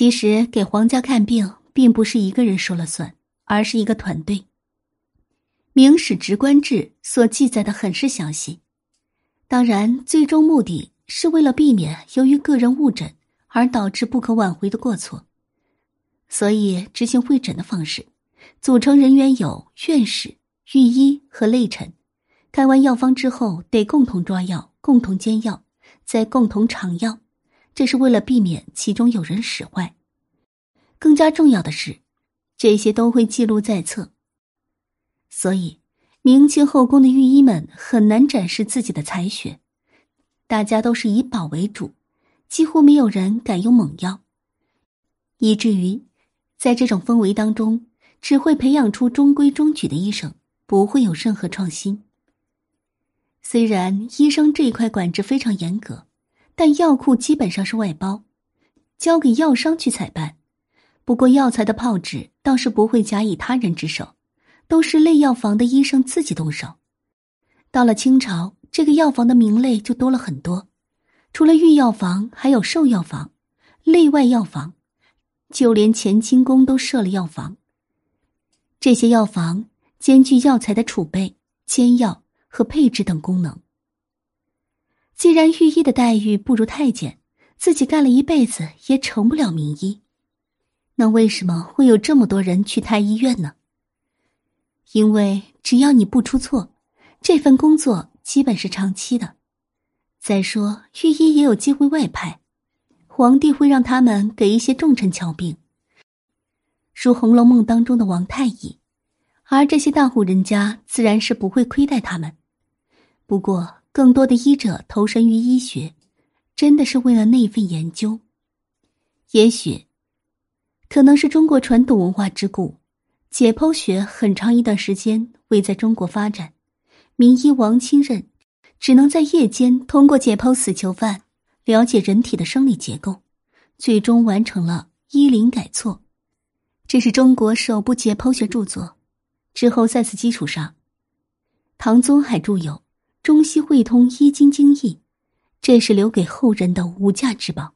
其实给皇家看病，并不是一个人说了算，而是一个团队。《明史直观志》所记载的很是详细，当然，最终目的是为了避免由于个人误诊而导致不可挽回的过错，所以执行会诊的方式，组成人员有院士、御医和内臣。开完药方之后，得共同抓药、共同煎药，再共同尝药，这是为了避免其中有人使坏。更加重要的是，这些都会记录在册。所以，明清后宫的御医们很难展示自己的才学，大家都是以保为主，几乎没有人敢用猛药，以至于在这种氛围当中，只会培养出中规中矩的医生，不会有任何创新。虽然医生这一块管制非常严格，但药库基本上是外包，交给药商去采办。不过药材的炮制倒是不会假以他人之手，都是类药房的医生自己动手。到了清朝，这个药房的名类就多了很多，除了御药房，还有兽药房、内外药房，就连乾清宫都设了药房。这些药房兼具药材的储备、煎药。和配置等功能。既然御医的待遇不如太监，自己干了一辈子也成不了名医，那为什么会有这么多人去太医院呢？因为只要你不出错，这份工作基本是长期的。再说御医也有机会外派，皇帝会让他们给一些重臣瞧病，如《红楼梦》当中的王太医，而这些大户人家自然是不会亏待他们。不过，更多的医者投身于医学，真的是为了那份研究。也许，可能是中国传统文化之故，解剖学很长一段时间未在中国发展。名医王清任只能在夜间通过解剖死囚犯，了解人体的生理结构，最终完成了《医林改错》，这是中国首部解剖学著作。之后，在此基础上，唐宗海著有。中西汇通《医经精义》，这是留给后人的无价之宝。